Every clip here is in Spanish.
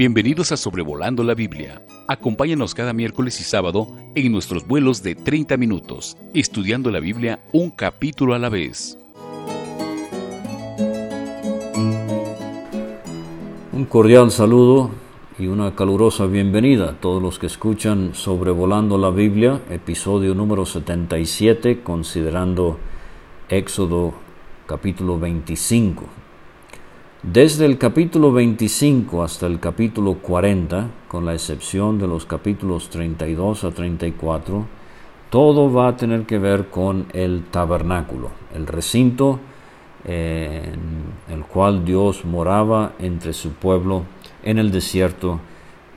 Bienvenidos a Sobrevolando la Biblia. Acompáñanos cada miércoles y sábado en nuestros vuelos de 30 minutos, estudiando la Biblia un capítulo a la vez. Un cordial saludo y una calurosa bienvenida a todos los que escuchan Sobrevolando la Biblia, episodio número 77, considerando Éxodo capítulo 25. Desde el capítulo 25 hasta el capítulo 40, con la excepción de los capítulos 32 a 34, todo va a tener que ver con el tabernáculo, el recinto en el cual Dios moraba entre su pueblo en el desierto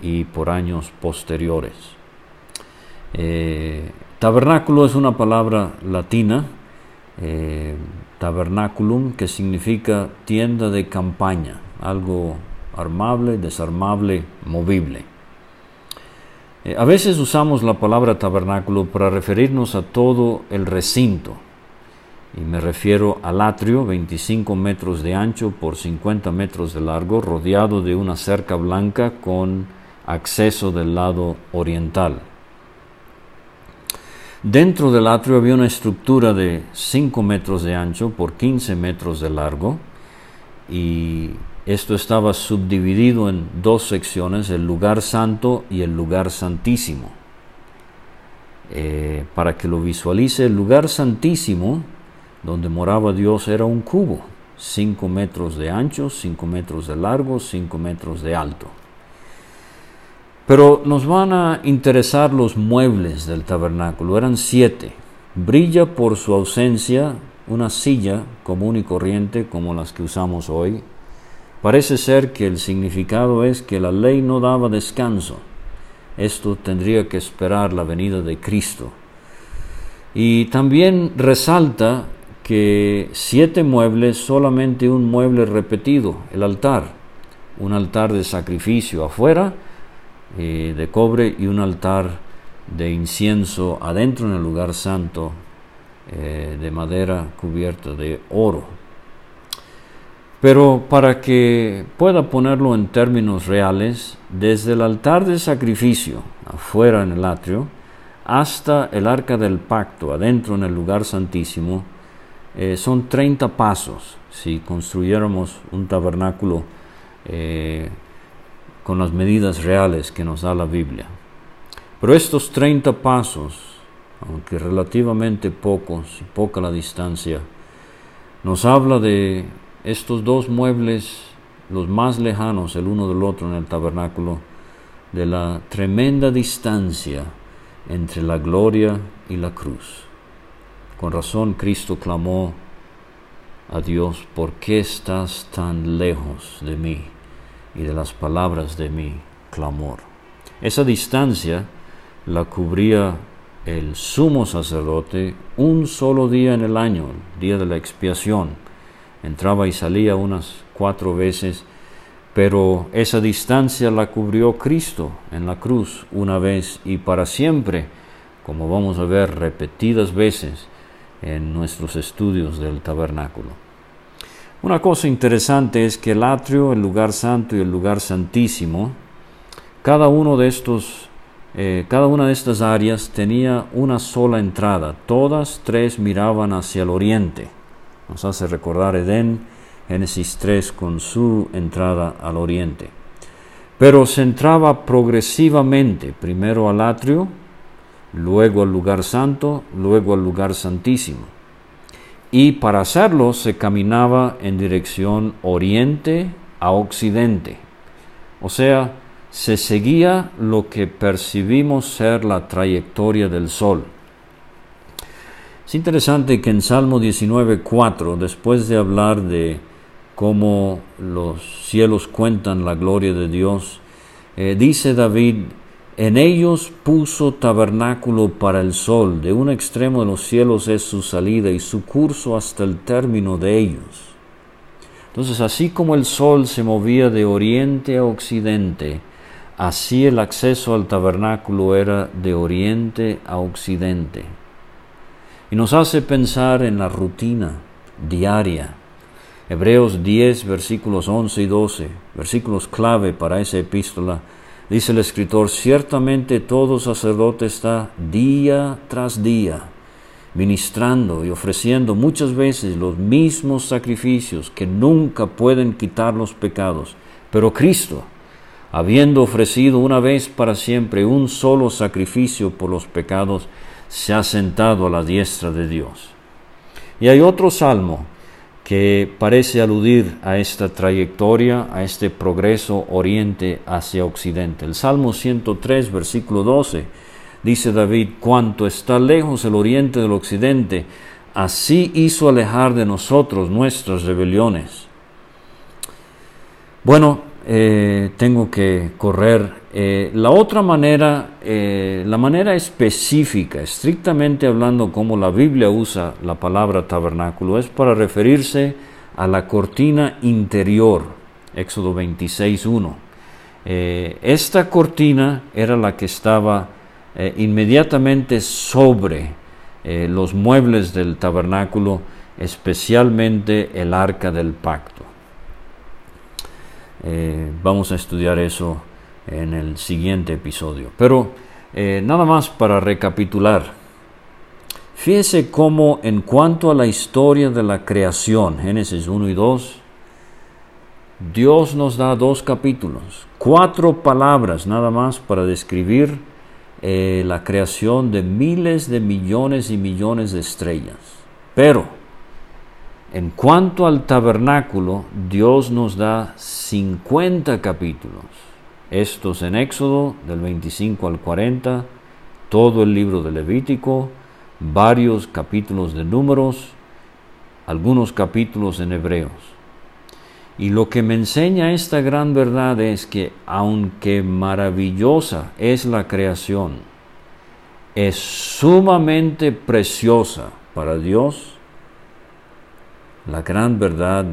y por años posteriores. Eh, tabernáculo es una palabra latina, eh, tabernaculum, que significa tienda de campaña, algo armable, desarmable, movible. Eh, a veces usamos la palabra tabernáculo para referirnos a todo el recinto, y me refiero al atrio, 25 metros de ancho por 50 metros de largo, rodeado de una cerca blanca con acceso del lado oriental. Dentro del atrio había una estructura de 5 metros de ancho por 15 metros de largo y esto estaba subdividido en dos secciones, el lugar santo y el lugar santísimo. Eh, para que lo visualice, el lugar santísimo donde moraba Dios era un cubo, 5 metros de ancho, 5 metros de largo, 5 metros de alto. Pero nos van a interesar los muebles del tabernáculo. Eran siete. Brilla por su ausencia una silla común y corriente como las que usamos hoy. Parece ser que el significado es que la ley no daba descanso. Esto tendría que esperar la venida de Cristo. Y también resalta que siete muebles, solamente un mueble repetido, el altar. Un altar de sacrificio afuera eh, de cobre y un altar de incienso adentro en el lugar santo eh, de madera cubierta de oro. Pero para que pueda ponerlo en términos reales, desde el altar de sacrificio afuera en el atrio hasta el arca del pacto adentro en el lugar santísimo, eh, son 30 pasos si construyéramos un tabernáculo con las medidas reales que nos da la Biblia. Pero estos 30 pasos, aunque relativamente pocos y poca la distancia, nos habla de estos dos muebles, los más lejanos el uno del otro en el tabernáculo, de la tremenda distancia entre la gloria y la cruz. Con razón Cristo clamó a Dios, ¿por qué estás tan lejos de mí? Y de las palabras de mi clamor. Esa distancia la cubría el sumo sacerdote un solo día en el año, el día de la expiación. Entraba y salía unas cuatro veces, pero esa distancia la cubrió Cristo en la cruz una vez y para siempre, como vamos a ver repetidas veces en nuestros estudios del tabernáculo. Una cosa interesante es que el atrio, el lugar santo y el lugar santísimo, cada uno de estos, eh, cada una de estas áreas tenía una sola entrada. Todas tres miraban hacia el oriente. Nos hace recordar Edén, Génesis 3, con su entrada al oriente. Pero se entraba progresivamente, primero al atrio, luego al lugar santo, luego al lugar santísimo y para hacerlo se caminaba en dirección oriente a occidente. O sea, se seguía lo que percibimos ser la trayectoria del sol. Es interesante que en Salmo 19.4, después de hablar de cómo los cielos cuentan la gloria de Dios, eh, dice David, en ellos puso tabernáculo para el sol, de un extremo de los cielos es su salida y su curso hasta el término de ellos. Entonces, así como el sol se movía de oriente a occidente, así el acceso al tabernáculo era de oriente a occidente. Y nos hace pensar en la rutina diaria Hebreos 10, versículos 11 y 12, versículos clave para esa epístola, dice el escritor, ciertamente todo sacerdote está día tras día ministrando y ofreciendo muchas veces los mismos sacrificios que nunca pueden quitar los pecados. Pero Cristo, habiendo ofrecido una vez para siempre un solo sacrificio por los pecados, se ha sentado a la diestra de Dios. Y hay otro salmo que parece aludir a esta trayectoria, a este progreso oriente hacia occidente. El Salmo 103, versículo 12 Dice David, cuanto está lejos el oriente del occidente, así hizo alejar de nosotros nuestras rebeliones. Bueno, eh, tengo que correr. Eh, la otra manera, eh, la manera específica, estrictamente hablando como la Biblia usa la palabra tabernáculo, es para referirse a la cortina interior, Éxodo 26.1. esta cortina era la que estaba inmediatamente sobre los muebles del tabernáculo, especialmente el arca del pacto. Eh, vamos a estudiar eso en el siguiente episodio. Pero nada más para recapitular. Fíjese cómo en cuanto a la historia de la creación, Génesis 1 y 2, Dios nos da dos capítulos, cuatro palabras nada más para describir eh, la creación de miles de millones y millones de estrellas. Pero, en cuanto al tabernáculo, Dios nos da 50 capítulos. Estos en Éxodo del 25 al 40, todo el libro de Levítico, varios capítulos de números, algunos capítulos en Hebreos. Y lo que me enseña esta gran verdad es que aunque maravillosa es la creación, es sumamente preciosa para Dios la gran verdad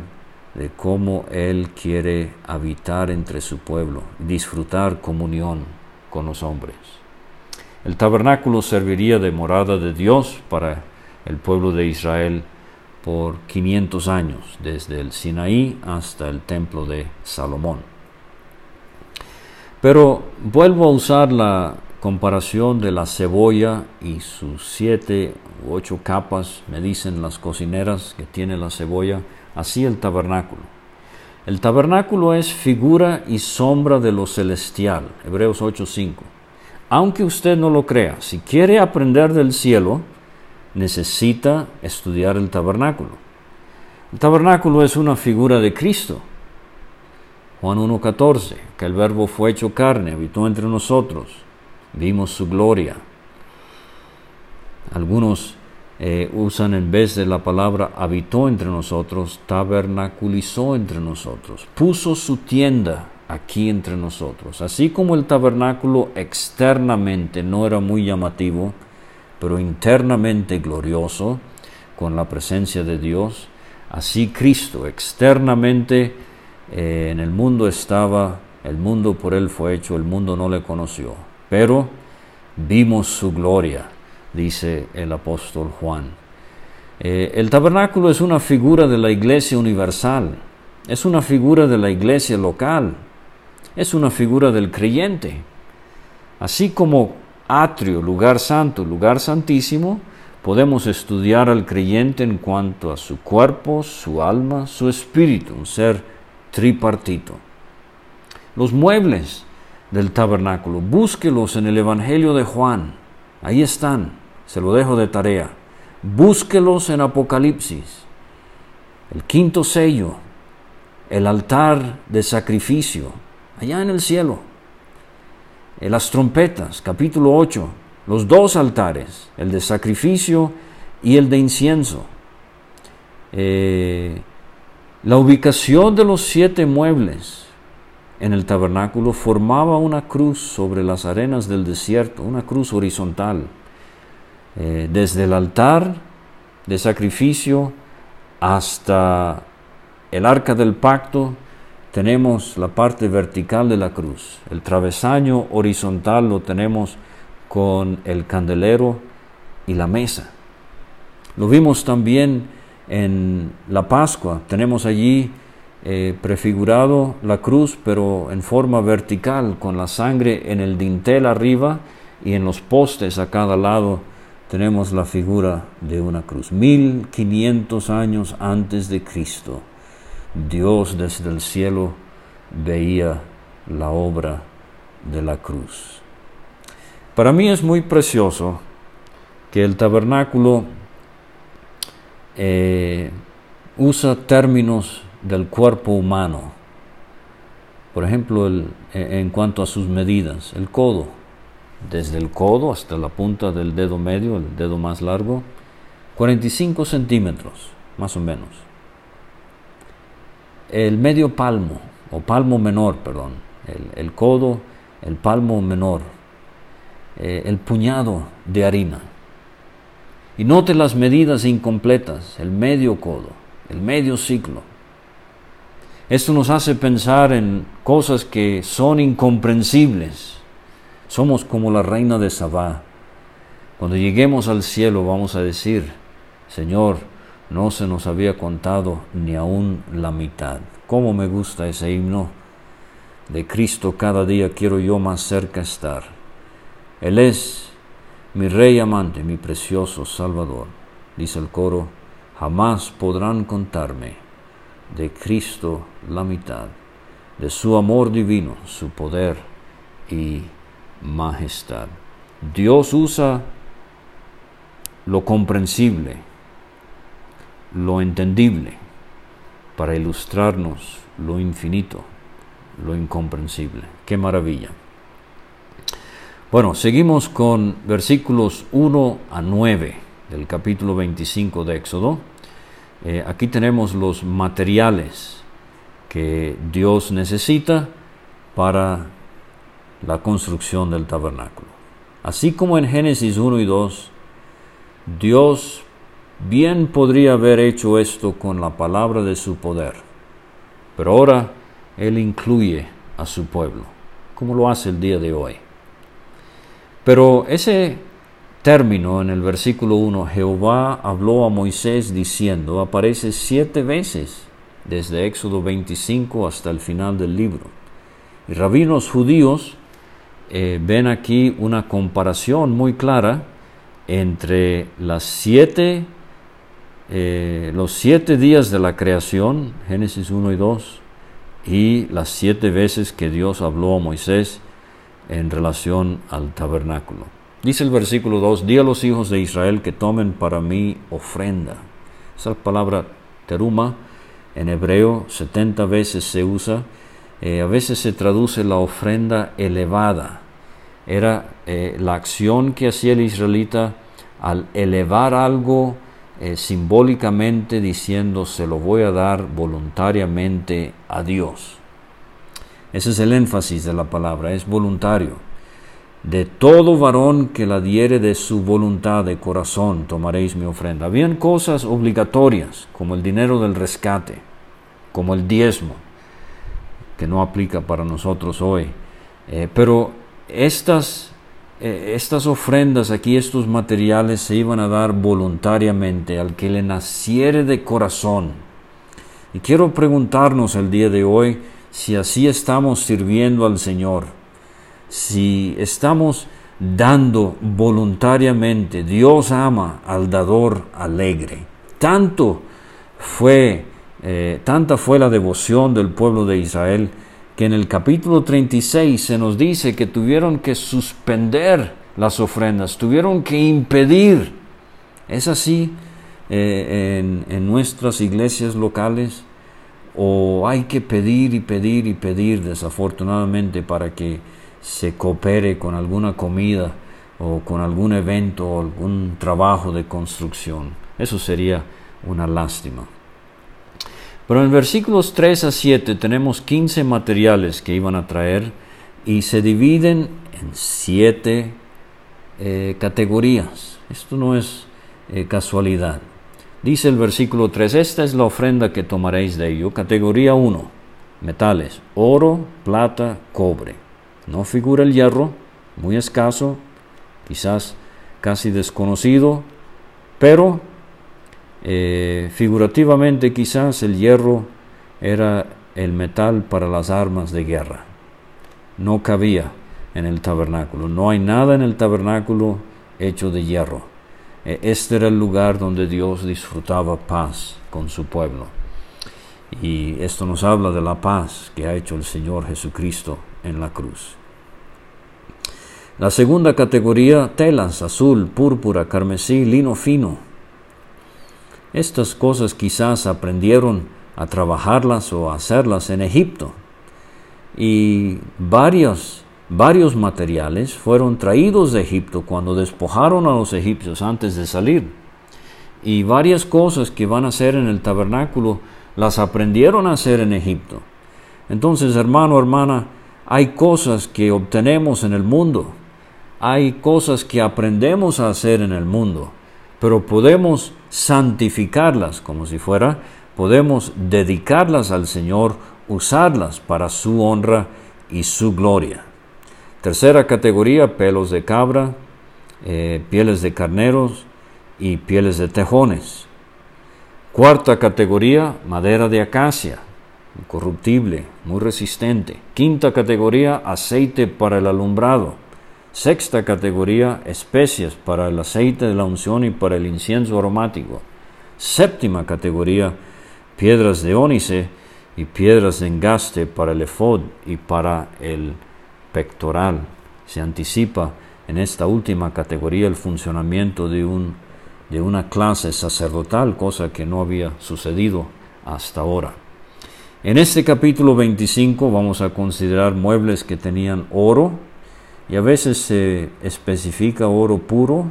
de cómo Él quiere habitar entre su pueblo, disfrutar comunión con los hombres. El tabernáculo serviría de morada de Dios para el pueblo de Israel por 500 años, desde el Sinaí hasta el templo de Salomón. Pero vuelvo a usar la comparación de la cebolla y sus siete u ocho capas, me dicen las cocineras que tiene la cebolla, así el tabernáculo. El tabernáculo es figura y sombra de lo celestial, Hebreos 8:5. Aunque usted no lo crea, si quiere aprender del cielo, necesita estudiar el tabernáculo. El tabernáculo es una figura de Cristo. Juan 1.14, que el verbo fue hecho carne, habitó entre nosotros, vimos su gloria. Algunos eh, usan en vez de la palabra habitó entre nosotros, tabernaculizó entre nosotros, puso su tienda aquí entre nosotros. Así como el tabernáculo externamente no era muy llamativo, pero internamente glorioso con la presencia de Dios. Así Cristo externamente eh, en el mundo estaba, el mundo por él fue hecho, el mundo no le conoció, pero vimos su gloria, dice el apóstol Juan. Eh, el tabernáculo es una figura de la iglesia universal, es una figura de la iglesia local, es una figura del creyente. Así como atrio, lugar santo, lugar santísimo, podemos estudiar al creyente en cuanto a su cuerpo, su alma, su espíritu, un ser tripartito. Los muebles del tabernáculo, búsquelos en el Evangelio de Juan, ahí están, se lo dejo de tarea. Búsquelos en Apocalipsis, el quinto sello, el altar de sacrificio, allá en el cielo. Las trompetas, capítulo 8, los dos altares, el de sacrificio y el de incienso. Eh, la ubicación de los siete muebles en el tabernáculo formaba una cruz sobre las arenas del desierto, una cruz horizontal, eh, desde el altar de sacrificio hasta el arca del pacto, tenemos la parte vertical de la cruz. El travesaño horizontal lo tenemos con el candelero y la mesa. Lo vimos también en la Pascua. Tenemos allí eh, prefigurado la cruz, pero en forma vertical, con la sangre en el dintel arriba y en los postes a cada lado tenemos la figura de una cruz. 1500 años antes de Cristo, Dios desde el cielo veía la obra de la cruz. Para mí es muy precioso que el tabernáculo eh, usa términos del cuerpo humano. Por ejemplo, en cuanto a sus medidas, el codo, desde el codo hasta la punta del dedo medio, el dedo más largo, 45 centímetros, más o menos. El medio palmo, o palmo menor, perdón, el, codo, el palmo menor, eh, el puñado de harina. Y note las medidas incompletas, el medio codo, el medio ciclo. Esto nos hace pensar en cosas que son incomprensibles somos como la reina de Sabá. Cuando lleguemos al cielo vamos a decir, Señor, no se nos había contado ni aún la mitad. ¿Cómo me gusta ese himno? De Cristo cada día quiero yo más cerca estar. Él es mi Rey amante, mi precioso Salvador. Dice el coro, jamás podrán contarme de Cristo la mitad, de su amor divino, su poder y majestad. Dios usa lo comprensible, lo entendible, para ilustrarnos lo infinito, lo incomprensible. Qué maravilla. Bueno, seguimos con versículos 1 a 9 del capítulo 25 de Éxodo. Eh, aquí tenemos los materiales que Dios necesita para la construcción del tabernáculo. Así como en Génesis 1 y 2, Dios bien podría haber hecho esto con la palabra de su poder, pero ahora Él incluye a su pueblo, como lo hace el día de hoy. Pero ese término en el versículo 1, Jehová habló a Moisés diciendo, aparece siete veces desde Éxodo 25 hasta el final del libro. Y rabinos judíos eh, ven aquí una comparación muy clara entre las siete, eh, los siete días de la creación, Génesis 1 y 2, y las siete veces que Dios habló a Moisés en relación al tabernáculo. Dice el versículo 2, di a los hijos de Israel que tomen para mí ofrenda. Esa palabra teruma en hebreo 70 veces se usa eh, a veces se traduce la ofrenda elevada. Era eh, la acción que hacía el israelita al elevar algo eh, simbólicamente diciendo se lo voy a dar voluntariamente a Dios. Ese es el énfasis de la palabra, es voluntario. De todo varón que la diere de su voluntad de corazón tomaréis mi ofrenda. Habían cosas obligatorias, como el dinero del rescate, como el diezmo, que no aplica para nosotros hoy. Eh, pero estas, eh, estas ofrendas aquí, estos materiales se iban a dar voluntariamente al que le naciere de corazón. Y quiero preguntarnos el día de hoy si así estamos sirviendo al Señor, si estamos dando voluntariamente. Dios ama al dador alegre. Tanto fue eh, tanta fue la devoción del pueblo de Israel que en el capítulo 36 se nos dice que tuvieron que suspender las ofrendas, tuvieron que impedir. ¿Es así eh, en, en nuestras iglesias locales? ¿O hay que pedir y pedir y pedir desafortunadamente para que se coopere con alguna comida o con algún evento o algún trabajo de construcción? Eso sería una lástima. Pero en versículos 3 a 7 tenemos 15 materiales que iban a traer y se dividen en siete eh, categorías. Esto no es eh, casualidad. Dice el versículo 3, esta es la ofrenda que tomaréis de ello. Categoría 1, metales, oro, plata, cobre. No figura el hierro, muy escaso, quizás casi desconocido, pero Eh, figurativamente quizás el hierro era el metal para las armas de guerra. No cabía en el tabernáculo. No hay nada en el tabernáculo hecho de hierro. Eh, este era el lugar donde Dios disfrutaba paz con su pueblo. Y esto nos habla de la paz que ha hecho el Señor Jesucristo en la cruz. La segunda categoría, telas, azul, púrpura, carmesí, lino fino. Estas cosas quizás aprendieron a trabajarlas o a hacerlas en Egipto. Y varios, varios materiales fueron traídos de Egipto cuando despojaron a los egipcios antes de salir. Y varias cosas que van a hacer en el tabernáculo las aprendieron a hacer en Egipto. Entonces, hermano, hermana, hay cosas que obtenemos en el mundo, hay cosas que aprendemos a hacer en el mundo, pero podemos santificarlas como si fuera, podemos dedicarlas al Señor, usarlas para su honra y su gloria. Tercera categoría, pelos de cabra, eh, pieles de carneros y pieles de tejones. Cuarta categoría, madera de acacia, incorruptible, muy resistente. Quinta categoría, aceite para el alumbrado. Sexta categoría, especias para el aceite de la unción y para el incienso aromático. Séptima categoría, piedras de ónice y piedras de engaste para el efod y para el pectoral. Se anticipa en esta última categoría el funcionamiento de un de una clase sacerdotal, cosa que no había sucedido hasta ahora. En este capítulo 25 vamos a considerar muebles que tenían oro y a veces se especifica oro puro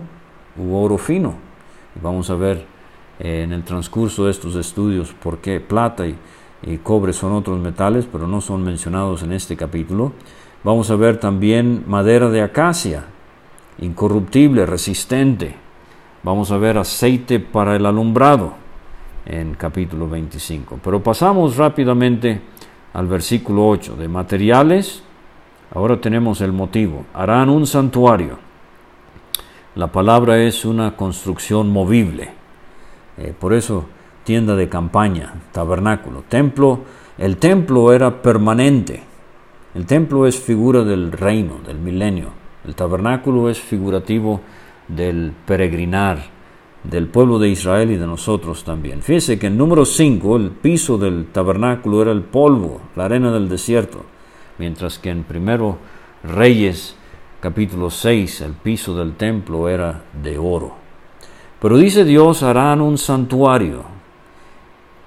u oro fino. Vamos a ver eh, en el transcurso de estos estudios por qué plata y, y cobre son otros metales, pero no son mencionados en este capítulo. Vamos a ver también madera de acacia, incorruptible, resistente, Vamos a ver aceite para el alumbrado en capítulo 25. Pero pasamos rápidamente al versículo 8. De materiales, ahora tenemos el motivo. Harán un santuario. La palabra es una construcción movible. Eh, por eso tienda de campaña, tabernáculo, templo. El templo era permanente. El templo es figura del reino, del milenio. El tabernáculo es figurativo del peregrinar del pueblo de Israel y de nosotros también. Fíjese que en número 5 el piso del tabernáculo era el polvo, la arena del desierto, mientras que en primero Reyes capítulo 6 el piso del templo era de oro. Pero dice Dios, harán un santuario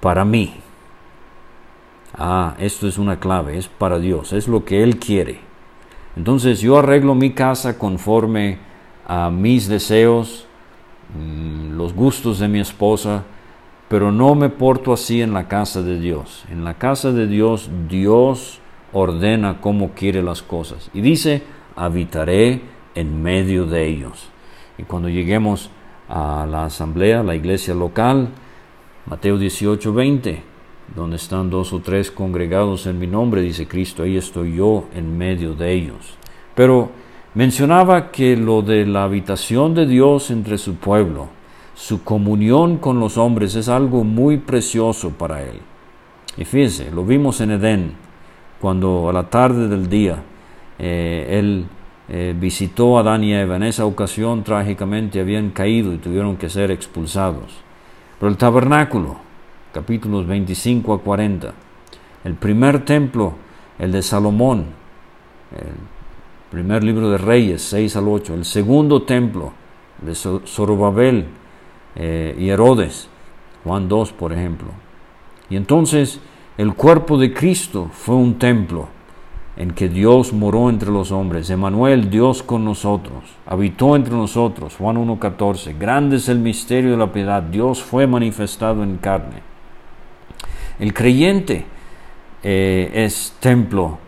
para mí. Ah, esto es una clave, es para Dios, es lo que Él quiere. Entonces yo arreglo mi casa conforme a mis deseos, mm, los gustos de mi esposa, pero no me porto así en la casa de Dios. En la casa de Dios, Dios ordena cómo quiere las cosas. Y dice, habitaré en medio de ellos. Y cuando lleguemos a la asamblea, la iglesia local, Mateo 18, 20, donde están dos o tres congregados en mi nombre, dice Cristo, ahí estoy yo en medio de ellos. Pero mencionaba que lo de la habitación de Dios entre su pueblo, su comunión con los hombres es algo muy precioso para él. Y fíjense, lo vimos en Edén, cuando a la tarde del día eh, él eh, visitó a Adán y Eva. En esa ocasión trágicamente habían caído y tuvieron que ser expulsados. Pero el tabernáculo, capítulos 25 a 40, el primer templo, el de Salomón, Primer libro de Reyes, 6 al 8. El segundo templo de Zorobabel eh, y Herodes, Juan 2, por ejemplo. Y entonces el cuerpo de Cristo fue un templo en que Dios moró entre los hombres. Emanuel, Dios con nosotros, habitó entre nosotros. Juan 1.14. Grande es el misterio de la piedad. Dios fue manifestado en carne. El creyente eh, es templo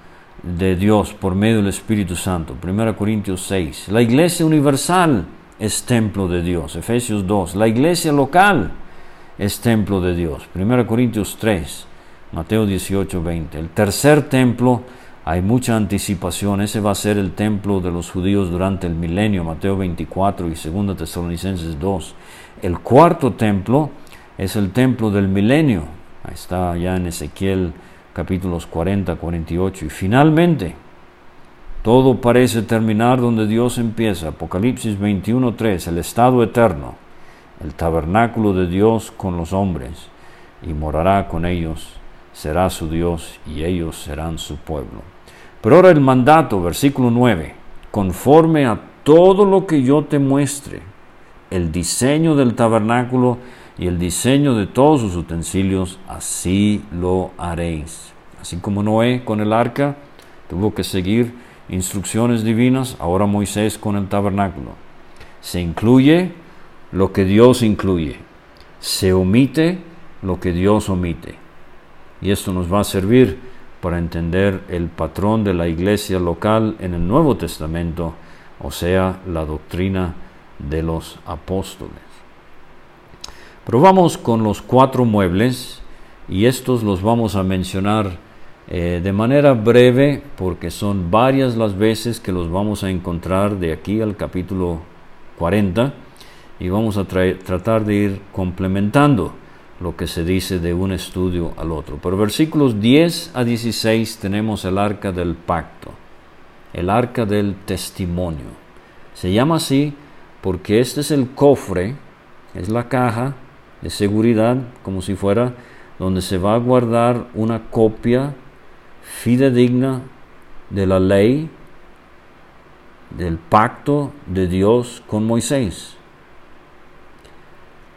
de Dios por medio del Espíritu Santo. 1 Corintios 6. La iglesia universal es templo de Dios. Efesios 2. La iglesia local es templo de Dios. 1 Corintios 3. Mateo 18, 20. El tercer templo, hay mucha anticipación. Ese va a ser el templo de los judíos durante el milenio. Mateo 24 y 2 Tesalonicenses 2. El cuarto templo es el templo del milenio. Ahí está ya en Ezequiel capítulos 40, 48. Y finalmente, todo parece terminar donde Dios empieza. Apocalipsis 21, 3, el estado eterno, el tabernáculo de Dios con los hombres, y morará con ellos, será su Dios, y ellos serán su pueblo. Pero ahora el mandato, versículo 9, conforme a todo lo que yo te muestre, el diseño del tabernáculo y el diseño de todos sus utensilios, así lo haréis. Así como Noé con el arca tuvo que seguir instrucciones divinas, ahora Moisés con el tabernáculo. Se incluye lo que Dios incluye, se omite lo que Dios omite. Y esto nos va a servir para entender el patrón de la iglesia local en el Nuevo Testamento, o sea, la doctrina de los apóstoles. Pero vamos con los cuatro muebles y estos los vamos a mencionar eh, de manera breve porque son varias las veces que los vamos a encontrar de aquí al capítulo 40 y vamos a tratar de ir complementando lo que se dice de un estudio al otro. Por versículos 10 a 16 tenemos el arca del pacto, el arca del testimonio. Se llama así porque este es el cofre, es la caja de seguridad, como si fuera donde se va a guardar una copia fidedigna de la ley, del pacto de Dios con Moisés.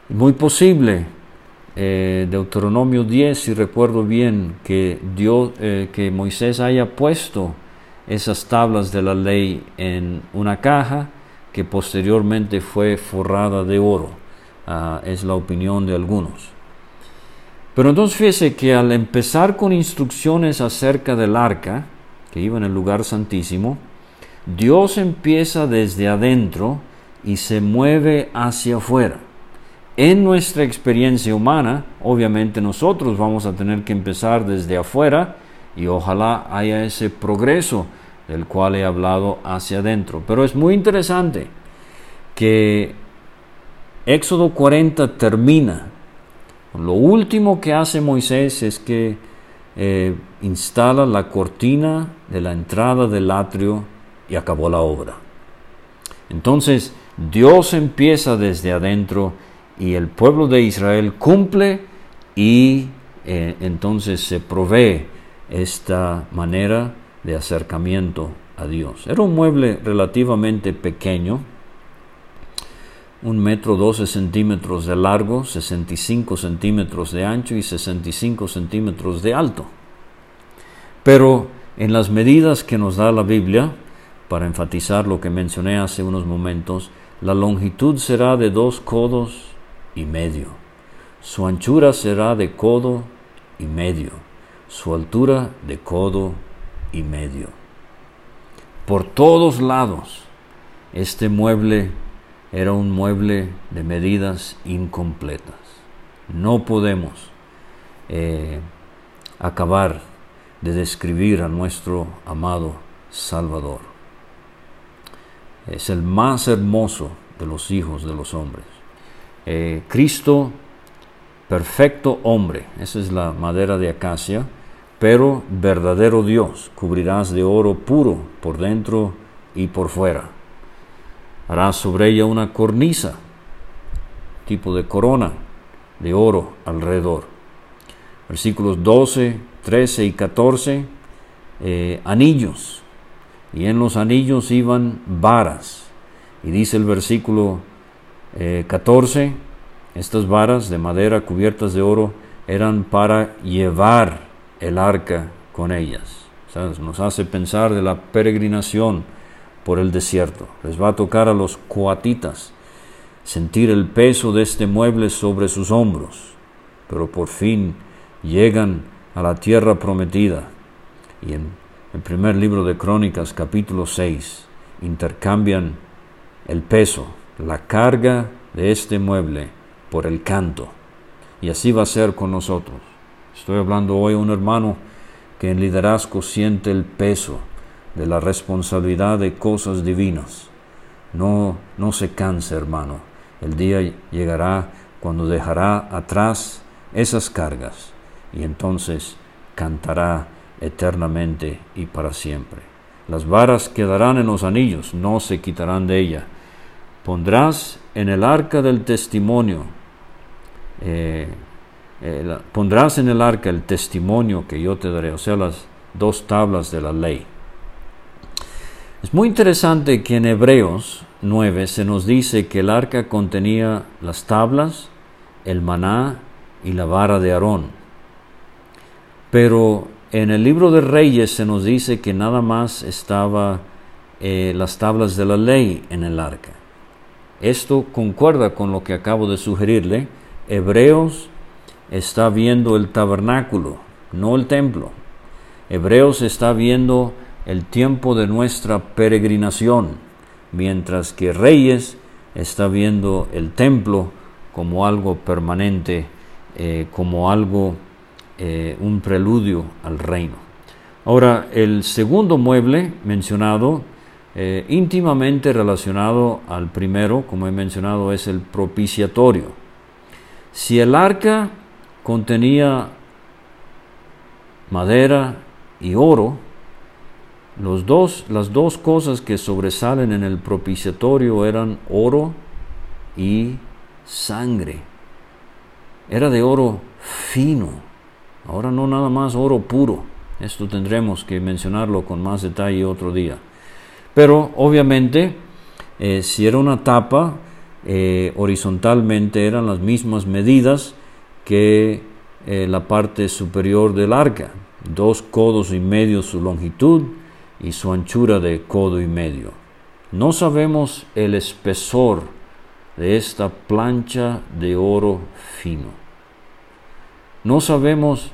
Muy posible, eh, Deuteronomio 10, si recuerdo bien, que, Dios, eh, que Moisés haya puesto esas tablas de la ley en una caja que posteriormente fue forrada de oro. Ah, es la opinión de algunos. Pero entonces fíjese que al empezar con instrucciones acerca del arca, que iba en el lugar santísimo, Dios empieza desde adentro y se mueve hacia afuera. En nuestra experiencia humana, obviamente nosotros vamos a tener que empezar desde afuera y ojalá haya ese progreso del cual he hablado hacia adentro. Pero es muy interesante que Éxodo 40 termina. Lo último que hace Moisés es que eh, instala la cortina de la entrada del atrio y acabó la obra. Entonces Dios empieza desde adentro y el pueblo de Israel cumple y eh, entonces se provee esta manera de acercamiento a Dios. Era un mueble relativamente pequeño, un metro 12 centímetros de largo, 65 centímetros de ancho y 65 centímetros de alto. Pero en las medidas que nos da la Biblia, para enfatizar lo que mencioné hace unos momentos, la longitud será de dos codos y medio, su anchura será de codo y medio, su altura de codo y medio. Por todos lados, este mueble era un mueble de medidas incompletas. No podemos eh, acabar de describir a nuestro amado Salvador. Es el más hermoso de los hijos de los hombres. Eh, Cristo, perfecto hombre, esa es la madera de acacia, pero verdadero Dios, cubrirás de oro puro por dentro y por fuera hará sobre ella una cornisa, tipo de corona de oro alrededor. Versículos 12, 13 y 14, eh, anillos, y en los anillos iban varas. Y dice el versículo 14, eh, estas varas de madera cubiertas de oro eran para llevar el arca con ellas. nos hace pensar de la peregrinación por el desierto. Les va a tocar a los coatitas sentir el peso de este mueble sobre sus hombros, pero por fin llegan a la tierra prometida y en el primer libro de Crónicas capítulo 6 intercambian el peso, la carga de este mueble por el canto. Y así va a ser con nosotros. Estoy hablando hoy a un hermano que en liderazgo siente el peso de la responsabilidad de cosas divinas. No, no se canse, hermano. El día llegará cuando dejará atrás esas cargas y entonces cantará eternamente y para siempre. Las varas quedarán en los anillos, no se quitarán de ella. Pondrás en el arca del testimonio, eh, eh, pondrás en el arca el testimonio que yo te daré, o sea, las dos tablas de la ley. Es muy interesante que en Hebreos 9 se nos dice que el arca contenía las tablas, el maná y la vara de Aarón. Pero en el libro de Reyes se nos dice que nada más estaba eh, las tablas de la ley en el arca. Esto concuerda con lo que acabo de sugerirle. Hebreos está viendo el tabernáculo, no el templo. Hebreos está viendo el tiempo de nuestra peregrinación, mientras que Reyes está viendo el templo como algo permanente, eh, como algo eh, un preludio al reino. Ahora, el segundo mueble mencionado, eh, íntimamente relacionado al primero, como he mencionado, es el propiciatorio. Si el arca contenía madera y oro, los dos, las dos cosas que sobresalen en el propiciatorio eran oro y sangre. Era de oro fino Ahora no nada más oro puro. Esto tendremos que mencionarlo con más detalle otro día. Pero obviamente, eh, si era una tapa, eh, horizontalmente eran las mismas medidas que eh, la parte superior del arca. Dos codos y medio su longitud y su anchura de codo y medio. No sabemos el espesor de esta plancha de oro fino. No sabemos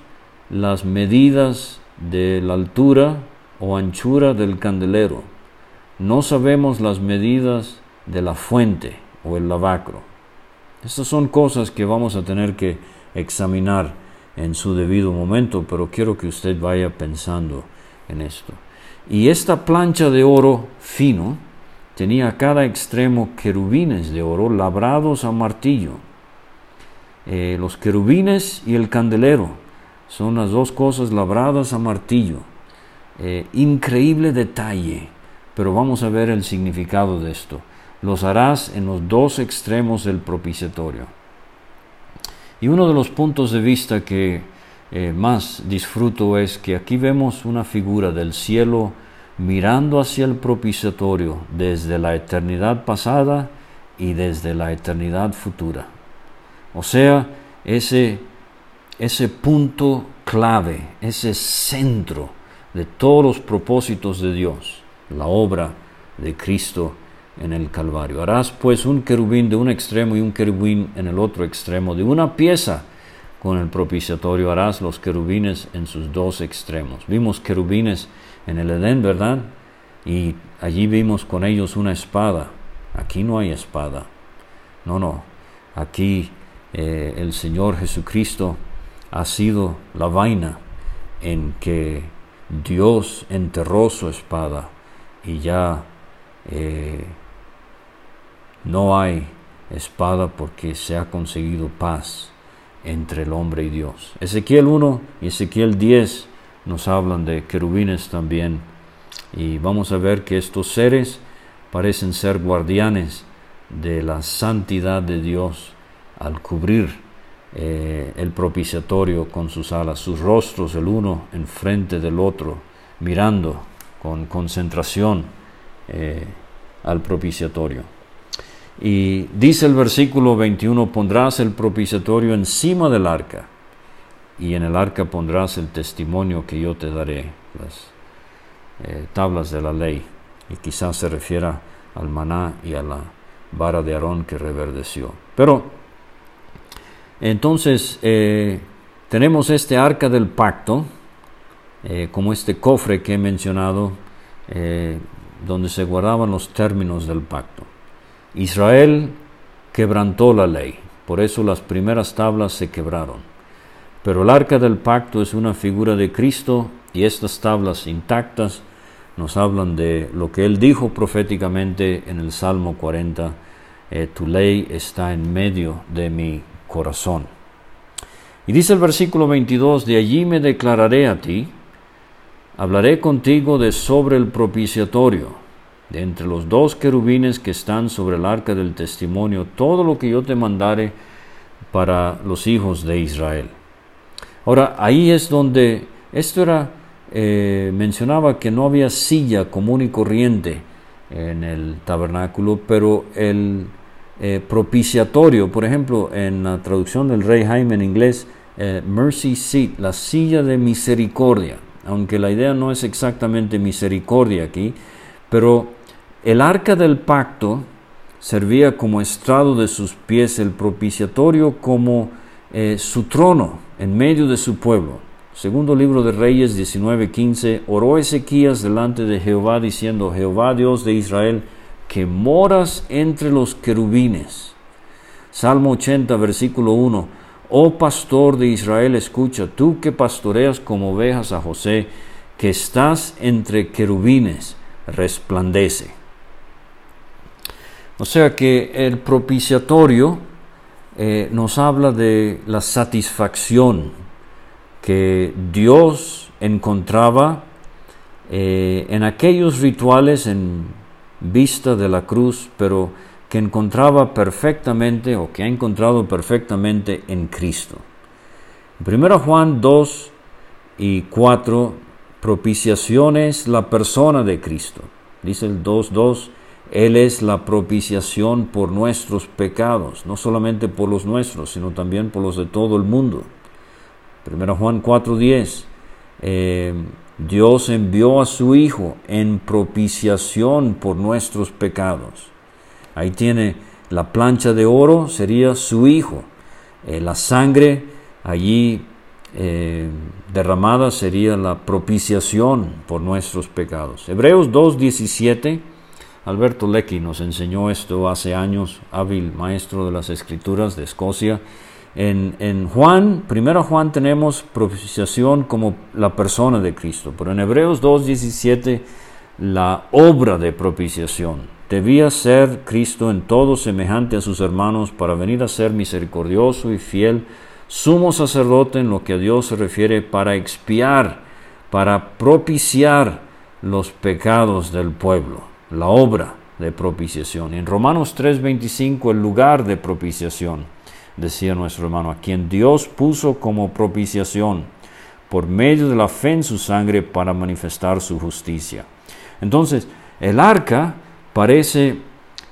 las medidas de la altura o anchura del candelero. No sabemos las medidas de la fuente o el lavacro. Estas son cosas que vamos a tener que examinar en su debido momento, pero quiero que usted vaya pensando en esto. Y esta plancha de oro fino tenía a cada extremo querubines de oro labrados a martillo. Eh, los querubines y el candelero son las dos cosas labradas a martillo. Eh, increíble detalle, pero vamos a ver el significado de esto. Los harás en los dos extremos del propiciatorio. Y uno de los puntos de vista que eh, más disfruto es que aquí vemos una figura del cielo mirando hacia el propiciatorio desde la eternidad pasada y desde la eternidad futura. O sea, ese ese punto clave, ese centro de todos los propósitos de Dios, la obra de Cristo en el Calvario. Harás pues un querubín de un extremo y un querubín en el otro extremo, de una pieza con el propiciatorio harás los querubines en sus dos extremos. Vimos querubines en el Edén, ¿verdad? Y allí vimos con ellos una espada. Aquí no hay espada. No, no. Aquí eh, el Señor Jesucristo ha sido la vaina en que Dios enterró su espada y ya eh, no hay espada porque se ha conseguido paz entre el hombre y Dios. Ezequiel 1 y Ezequiel 10 nos hablan de querubines también y vamos a ver que estos seres parecen ser guardianes de la santidad de Dios al cubrir eh, el propiciatorio con sus alas, sus rostros el uno enfrente del otro, mirando con concentración eh, al propiciatorio. Y dice el versículo 21, pondrás el propiciatorio encima del arca, y en el arca pondrás el testimonio que yo te daré, las eh, tablas de la ley, y quizás se refiera al maná y a la vara de Aarón que reverdeció. Pero entonces, eh, tenemos este arca del pacto, eh, como este cofre que he mencionado, eh, donde se guardaban los términos del pacto. Israel quebrantó la ley, por eso las primeras tablas se quebraron. Pero el arca del pacto es una figura de Cristo y estas tablas intactas nos hablan de lo que él dijo proféticamente en el Salmo 40, tu ley está en medio de mi corazón. Y dice el versículo 22, de allí me declararé a ti, hablaré contigo de sobre el propiciatorio, de entre los dos querubines que están sobre el arca del testimonio, todo lo que yo te mandare para los hijos de Israel. Ahora, ahí es donde esto era, eh, mencionaba que no había silla común y corriente en el tabernáculo, pero el eh, propiciatorio, por ejemplo, en la traducción del Rey Jaime en inglés, eh, mercy seat, la silla de misericordia, aunque la idea no es exactamente misericordia aquí, pero el arca del pacto servía como estrado de sus pies, el propiciatorio como eh, su trono en medio de su pueblo. Segundo libro de Reyes 19:15, oró Ezequías delante de Jehová diciendo, Jehová Dios de Israel, que moras entre los querubines. Salmo 80, versículo 1. Oh pastor de Israel, escucha, tú que pastoreas como ovejas a José, que estás entre querubines, resplandece. O sea que el propiciatorio eh, nos habla de la satisfacción que Dios encontraba eh, en aquellos rituales en vista de la cruz, pero que encontraba perfectamente o que ha encontrado perfectamente en Cristo. Primero Juan 2 y 4, propiciación es la persona de Cristo. Dice el 2.2, Él es la propiciación por nuestros pecados, no solamente por los nuestros, sino también por los de todo el mundo. Primero Juan 4.10, eh, Dios envió a su Hijo en propiciación por nuestros pecados. Ahí tiene la plancha de oro, sería su Hijo. Eh, la sangre allí eh, derramada sería la propiciación por nuestros pecados. Hebreos 2.17, Alberto Lecky nos enseñó esto hace años, hábil maestro de las escrituras de Escocia. En, Juan, primero Juan tenemos propiciación como la persona de Cristo, pero en Hebreos 2.17 la obra de propiciación. Debía ser Cristo en todo semejante a sus hermanos para venir a ser misericordioso y fiel, sumo sacerdote en lo que a Dios se refiere para expiar, para propiciar los pecados del pueblo, la obra de propiciación. En Romanos 3:25 el lugar de propiciación decía nuestro hermano, a quien Dios puso como propiciación por medio de la fe en su sangre para manifestar su justicia. Entonces, el arca parece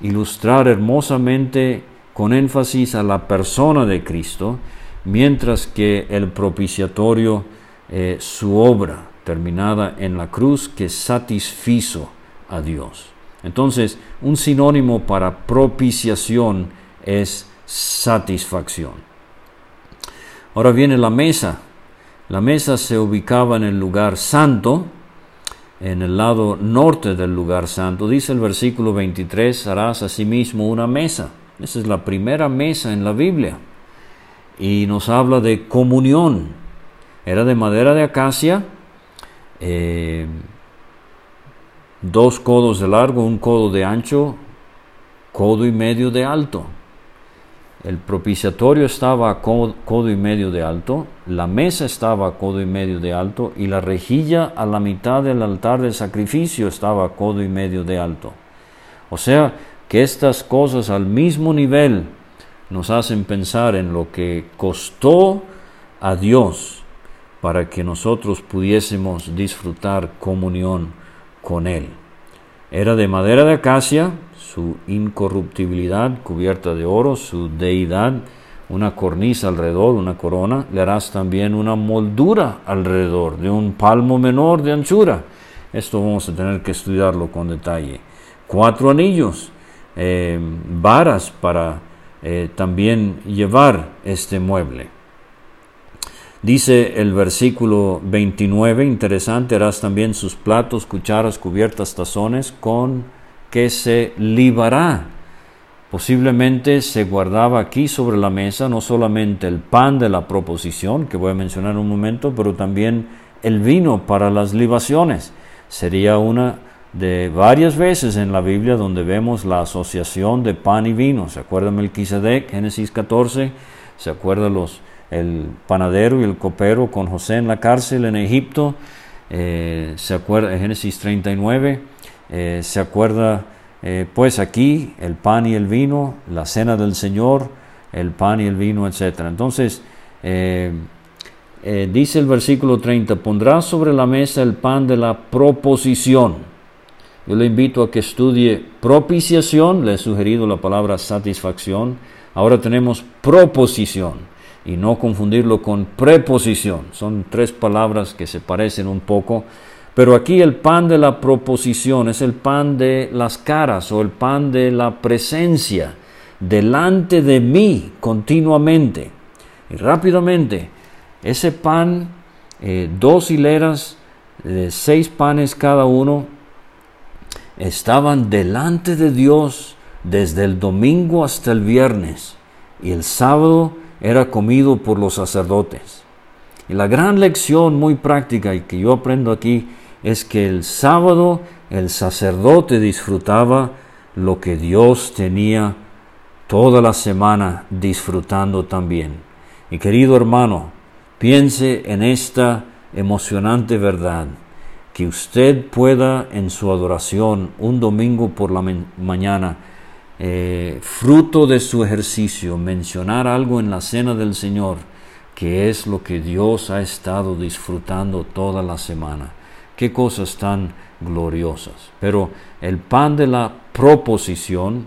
ilustrar hermosamente con énfasis a la persona de Cristo, mientras que el propiciatorio, eh, su obra terminada en la cruz que satisfizo a Dios. Entonces, un sinónimo para propiciación es satisfacción. Ahora viene la mesa. La mesa se ubicaba en el lugar santo, en el lado norte del lugar santo. Dice el versículo 23, harás asimismo una mesa. Esa es la primera mesa en la Biblia. Y nos habla de comunión. Era de madera de acacia, eh, dos codos de largo, un codo de ancho, codo y medio de alto. El propiciatorio estaba a codo, y medio de alto, la mesa estaba a codo y medio de alto y la rejilla a la mitad del altar del sacrificio estaba a codo y medio de alto. O sea que estas cosas al mismo nivel nos hacen pensar en lo que costó a Dios para que nosotros pudiésemos disfrutar comunión con Él. Era de madera de acacia, su incorruptibilidad cubierta de oro, su deidad, una cornisa alrededor, una corona, le harás también una moldura alrededor de un palmo menor de anchura. Esto vamos a tener que estudiarlo con detalle. Cuatro anillos, eh, varas para eh, también llevar este mueble. Dice el versículo 29, interesante, harás también sus platos, cucharas, cubiertas, tazones con que se libará. Posiblemente se guardaba aquí sobre la mesa no solamente el pan de la proposición, que voy a mencionar en un momento, pero también el vino para las libaciones. Sería una de varias veces en la Biblia donde vemos la asociación de pan y vino. ¿Se acuerdan Melquisedec, Génesis 14? ¿Se acuerda los, el panadero y el copero con José en la cárcel en Egipto? Eh, ¿Se acuerda, Génesis 39? Eh, ¿Se acuerda, eh, pues aquí, el pan y el vino, la cena del Señor, el pan y el vino, etc. Entonces, dice el versículo 30, pondrá sobre la mesa el pan de la proposición yo le invito a que estudie propiciación, le he sugerido la palabra satisfacción. Ahora tenemos proposición y no confundirlo con preposición. Son tres palabras que se parecen un poco, pero aquí el pan de la proposición es el pan de las caras o el pan de la presencia delante de mí continuamente. Y rápidamente, ese pan, eh, dos hileras de seis panes cada uno, estaban delante de Dios desde el domingo hasta el viernes y el sábado era comido por los sacerdotes. Y la gran lección muy práctica y que yo aprendo aquí es que el sábado el sacerdote disfrutaba lo que Dios tenía toda la semana disfrutando también. Y querido hermano, piense en esta emocionante verdad que usted pueda en su adoración un domingo por la mañana, eh, fruto de su ejercicio, mencionar algo en la cena del Señor, que es lo que Dios ha estado disfrutando toda la semana. Qué cosas tan gloriosas. Pero el pan de la proposición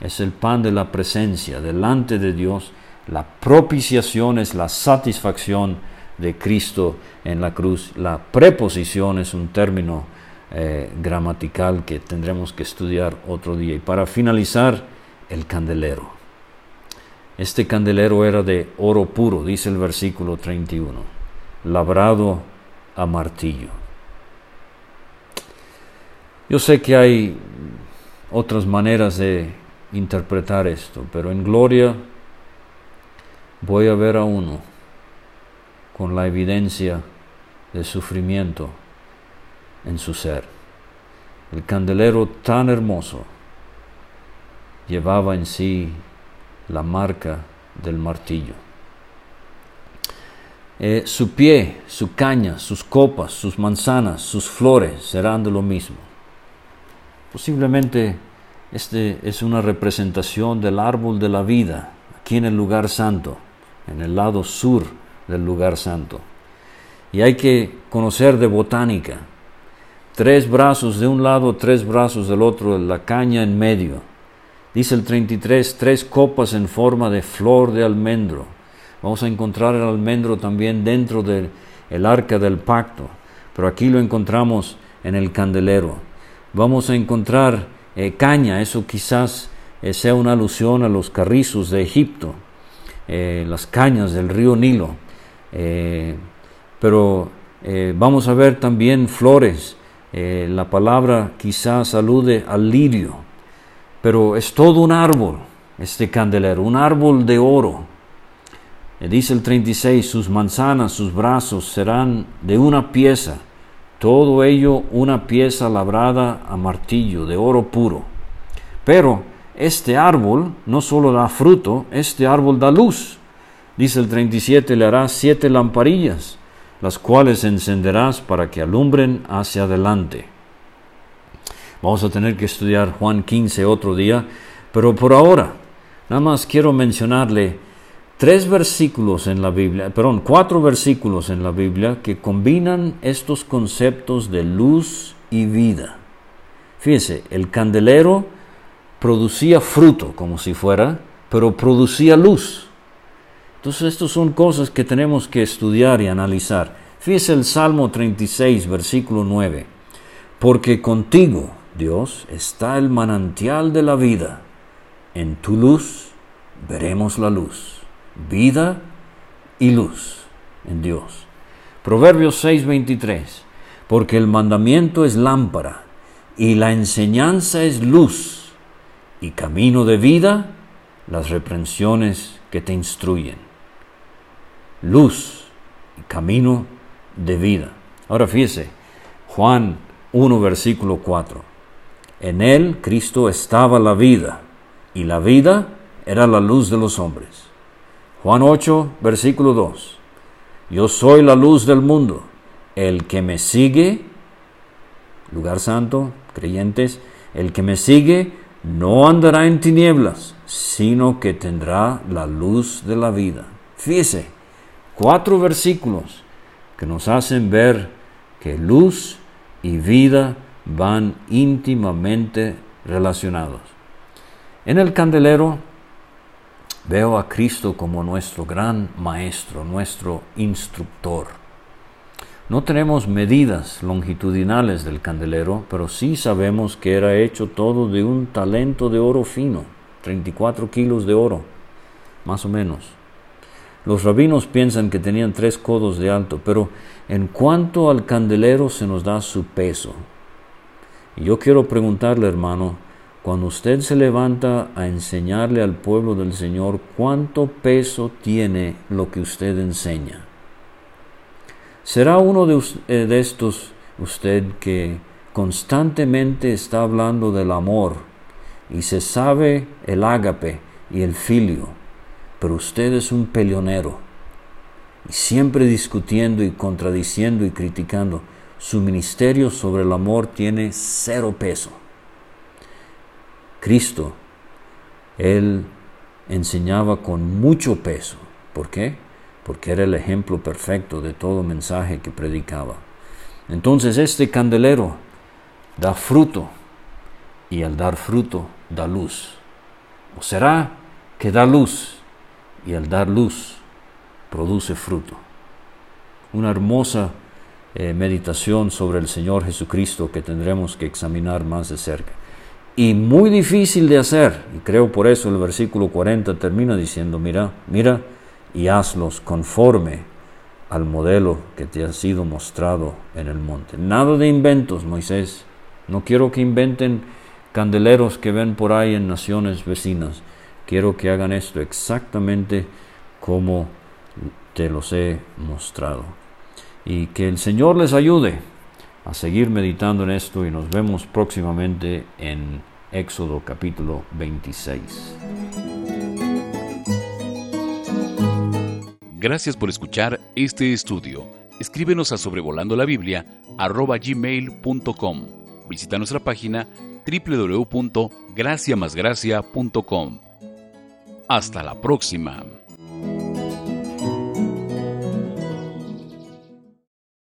es el pan de la presencia delante de Dios. La propiciación es la satisfacción de Cristo en la cruz. La preposición es un término eh, gramatical que tendremos que estudiar otro día. Y para finalizar, el candelero. Este candelero era de oro puro, dice el versículo 31, labrado a martillo. Yo sé que hay otras maneras de interpretar esto, pero en gloria voy a ver a uno con la evidencia de sufrimiento en su ser. El candelero tan hermoso llevaba en sí la marca del martillo. Eh, su pie, su caña, sus copas, sus manzanas, sus flores serán de lo mismo. Posiblemente este es una representación del árbol de la vida aquí en el lugar santo, en el lado sur del lugar santo. Y hay que conocer de botánica. Tres brazos de un lado, tres brazos del otro, la caña en medio. Dice el 33, tres copas en forma de flor de almendro. Vamos a encontrar el almendro también dentro del arca del pacto, pero aquí lo encontramos en el candelero. Vamos a encontrar eh, caña, eso quizás eh, sea una alusión a los carrizos de Egipto, eh, las cañas del río Nilo. Pero vamos a ver también flores. La palabra quizás alude al lirio, pero es todo un árbol, este candelero, un árbol de oro. dice el 36, sus manzanas, sus brazos serán de una pieza, todo ello una pieza labrada a martillo, de oro puro. Pero este árbol no solo da fruto, este árbol da luz. Dice el 37, le harás siete lamparillas, las cuales encenderás para que alumbren hacia adelante. Vamos a tener que estudiar Juan 15 otro día, pero por ahora, nada más quiero mencionarle tres versículos en la Biblia, perdón, cuatro versículos en la Biblia que combinan estos conceptos de luz y vida. Fíjese, el candelero producía fruto como si fuera, pero producía luz. Entonces, estas son cosas que tenemos que estudiar y analizar. Fíjese el Salmo 36, versículo 9. Porque contigo, Dios, está el manantial de la vida. En tu luz veremos la luz. Vida y luz en Dios. Proverbios 6, 23. Porque el mandamiento es lámpara y la enseñanza es luz y camino de vida las reprensiones que te instruyen luz y camino de vida. Ahora fíjese, Juan 1, versículo 4. En él, Cristo, estaba la vida, y la vida era la luz de los hombres. Juan 8, versículo 2. Yo soy la luz del mundo. El que me sigue, lugar santo, creyentes, el que me sigue no andará en tinieblas, sino que tendrá la luz de la vida. Fíjese, cuatro versículos que nos hacen ver que luz y vida van íntimamente relacionados. En el candelero veo a Cristo como nuestro gran maestro, nuestro instructor. No tenemos medidas longitudinales del candelero, pero sí sabemos que era hecho todo de un talento de oro fino, 34 kilos de oro, más o menos. Los rabinos piensan que tenían tres codos de alto, pero en cuanto al candelero se nos da su peso. Y yo quiero preguntarle, hermano, cuando usted se levanta a enseñarle al pueblo del Señor, ¿cuánto peso tiene lo que usted enseña? ¿Será uno de, eh, de estos usted que constantemente está hablando del amor y se sabe el ágape y el filio, pero usted es un peleonero y siempre discutiendo y contradiciendo y criticando? Su ministerio sobre el amor tiene cero peso. Cristo, Él enseñaba con mucho peso. ¿Por qué? Porque era el ejemplo perfecto de todo mensaje que predicaba. Entonces este candelero da fruto y al dar fruto da luz. ¿O será que da luz y al dar luz produce fruto? Una hermosa eh, meditación sobre el Señor Jesucristo que tendremos que examinar más de cerca y muy difícil de hacer. Y creo por eso el versículo 40 termina diciendo, mira, mira y hazlos conforme al modelo que te ha sido mostrado en el monte. Nada de inventos, Moisés. No quiero que inventen candeleros que ven por ahí en naciones vecinas. Quiero que hagan esto exactamente como te los he mostrado. Y que el Señor les ayude a seguir meditando en esto y nos vemos próximamente en Éxodo capítulo 26. Gracias por escuchar este estudio. Escríbenos a sobrevolando la Biblia gmail.com. Visita nuestra página www.graciamasgracia.com. Hasta la próxima.